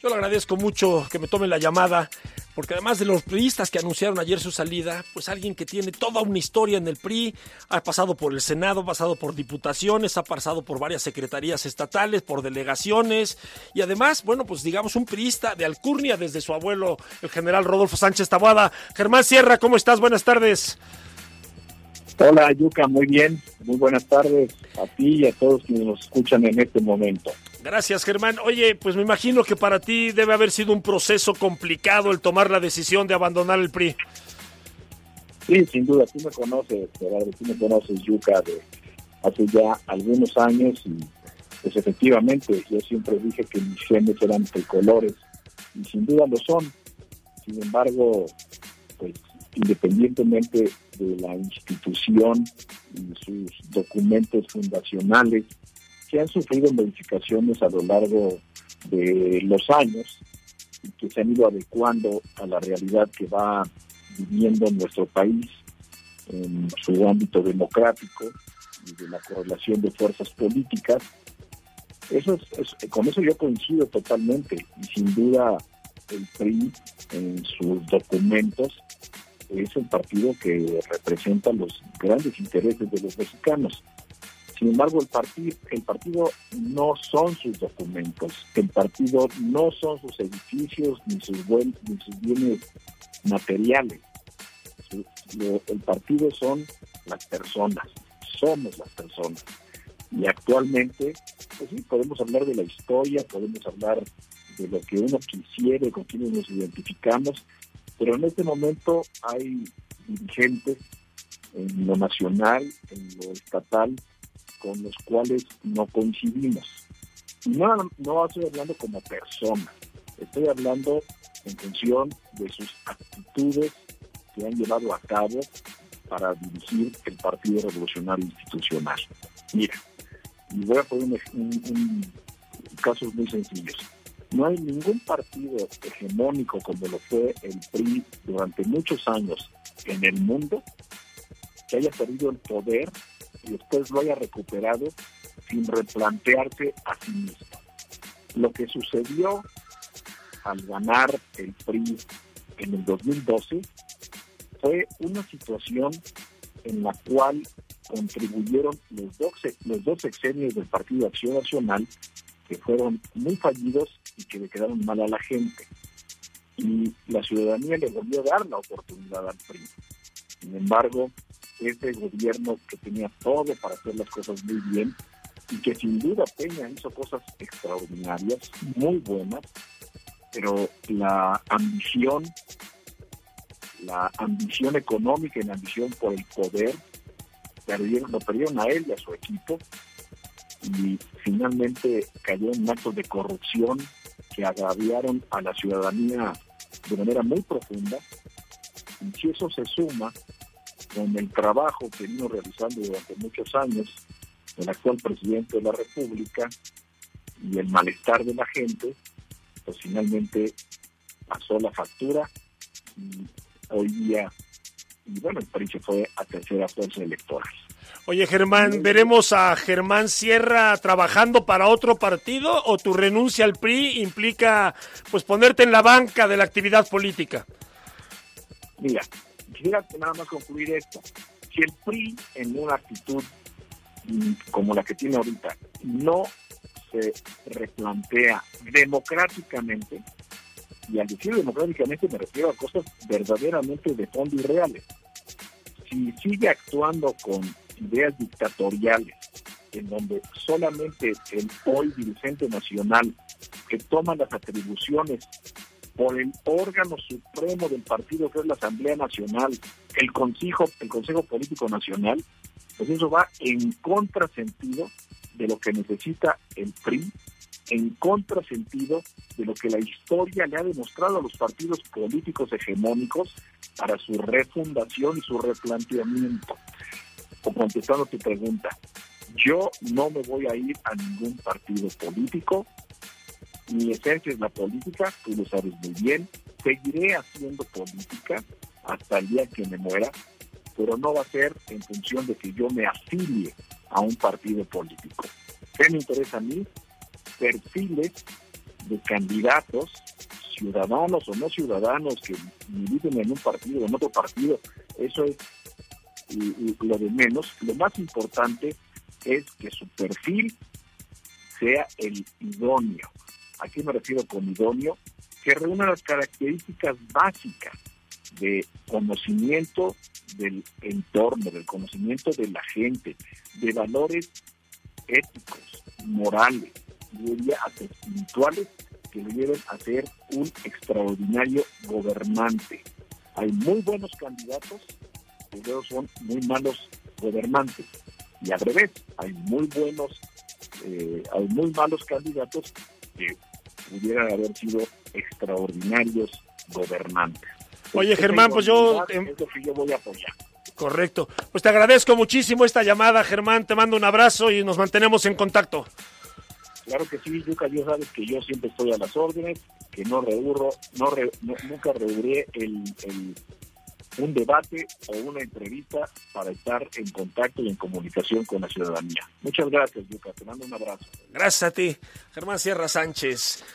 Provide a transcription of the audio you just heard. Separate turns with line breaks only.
Yo le agradezco mucho que me tome la llamada, porque además de los priistas que anunciaron ayer su salida, pues alguien que tiene toda una historia en el PRI, ha pasado por el Senado, ha pasado por diputaciones, ha pasado por varias secretarías estatales, por delegaciones, y además, bueno, pues digamos un priista de alcurnia desde su abuelo, el general Rodolfo Sánchez Taboada. Germán Sierra, ¿cómo estás? Buenas tardes.
Hola, Yuca, muy bien. Muy buenas tardes a ti y a todos quienes nos escuchan en este momento.
Gracias, Germán. Oye, pues me imagino que para ti debe haber sido un proceso complicado el tomar la decisión de abandonar el PRI.
Sí, sin duda. Tú me conoces, Gerardo, tú me conoces, Yuca, de hace ya algunos años y pues efectivamente yo siempre dije que mis genes eran tricolores y sin duda lo son. Sin embargo, pues independientemente de la institución y sus documentos fundacionales, que han sufrido modificaciones a lo largo de los años y que se han ido adecuando a la realidad que va viviendo nuestro país en su ámbito democrático y de la correlación de fuerzas políticas. Eso es, con eso yo coincido totalmente y sin duda el PRI en sus documentos es el partido que representa los grandes intereses de los mexicanos. Sin embargo, el partido, el partido no son sus documentos, el partido no son sus edificios ni sus, buen, ni sus bienes materiales. El partido son las personas, somos las personas. Y actualmente, pues sí, podemos hablar de la historia, podemos hablar de lo que uno quisiera, con quienes nos identificamos, pero en este momento hay dirigentes en lo nacional, en lo estatal, con los cuales no coincidimos. No, no estoy hablando como persona, estoy hablando en función de sus actitudes que han llevado a cabo para dirigir el Partido Revolucionario Institucional. Mira, y voy a poner un, casos muy sencillos. No hay ningún partido hegemónico como lo fue el PRI durante muchos años en el mundo que haya perdido el poder y después lo haya recuperado sin replantearse a sí mismo. Lo que sucedió al ganar el PRI en el 2012 fue una situación en la cual contribuyeron los dos, los dos sexenios del Partido Acción Nacional que fueron muy fallidos y que le quedaron mal a la gente. Y la ciudadanía le volvió a dar la oportunidad al PRI. Sin embargo, este gobierno que tenía todo para hacer las cosas muy bien y que sin duda Peña hizo cosas extraordinarias, muy buenas, pero la ambición, la ambición económica y la ambición por el poder, perdieron, lo perdieron a él y a su equipo y finalmente cayó en actos de corrupción que agraviaron a la ciudadanía de manera muy profunda. Y si eso se suma con el trabajo que vino realizando durante muchos años el actual presidente de la República y el malestar de la gente, pues finalmente pasó la factura y hoy día, y bueno, el PRI fue a tercera fuerza electoral.
Oye, Germán, ¿veremos a Germán Sierra trabajando para otro partido o tu renuncia al PRI implica pues ponerte en la banca de la actividad política?
Mira, quisiera nada más concluir esto. Si el PRI en una actitud como la que tiene ahorita no se replantea democráticamente, y al decir democráticamente me refiero a cosas verdaderamente de fondo y reales. Si sigue actuando con ideas dictatoriales, en donde solamente el hoy dirigente nacional que toma las atribuciones por el órgano supremo del partido que es la Asamblea Nacional, el Consejo, el Consejo Político Nacional, pues eso va en contrasentido de lo que necesita el PRI, en contrasentido de lo que la historia le ha demostrado a los partidos políticos hegemónicos para su refundación y su replanteamiento. O contestando tu pregunta, yo no me voy a ir a ningún partido político, mi esencia es la política, tú lo sabes muy bien, seguiré haciendo política hasta el día que me muera, pero no va a ser en función de que yo me afilie a un partido político. ¿Qué me interesa a mí? Perfiles de candidatos, ciudadanos o no ciudadanos que viven en un partido o en otro partido, eso es lo de menos. Lo más importante es que su perfil sea el idóneo. ¿A qué me refiero con idóneo? Que reúna las características básicas de conocimiento del entorno, del conocimiento de la gente, de valores éticos, morales, diría hasta espirituales, que le lleven a ser un extraordinario gobernante. Hay muy buenos candidatos, pero son muy malos gobernantes. Y al revés, hay muy buenos, eh, hay muy malos candidatos que pudieran haber sido extraordinarios gobernantes.
Oye, Germán, pues yo...
Es lo que yo voy a apoyar.
Correcto. Pues te agradezco muchísimo esta llamada, Germán. Te mando un abrazo y nos mantenemos en contacto.
Claro que sí, Yuka, ya sabes que yo siempre estoy a las órdenes, que no reurro, no, nunca reurré el, un debate o una entrevista para estar en contacto y en comunicación con la ciudadanía. Muchas gracias, Yuka. Te mando un abrazo.
Gracias a ti, Germán Sierra Sánchez.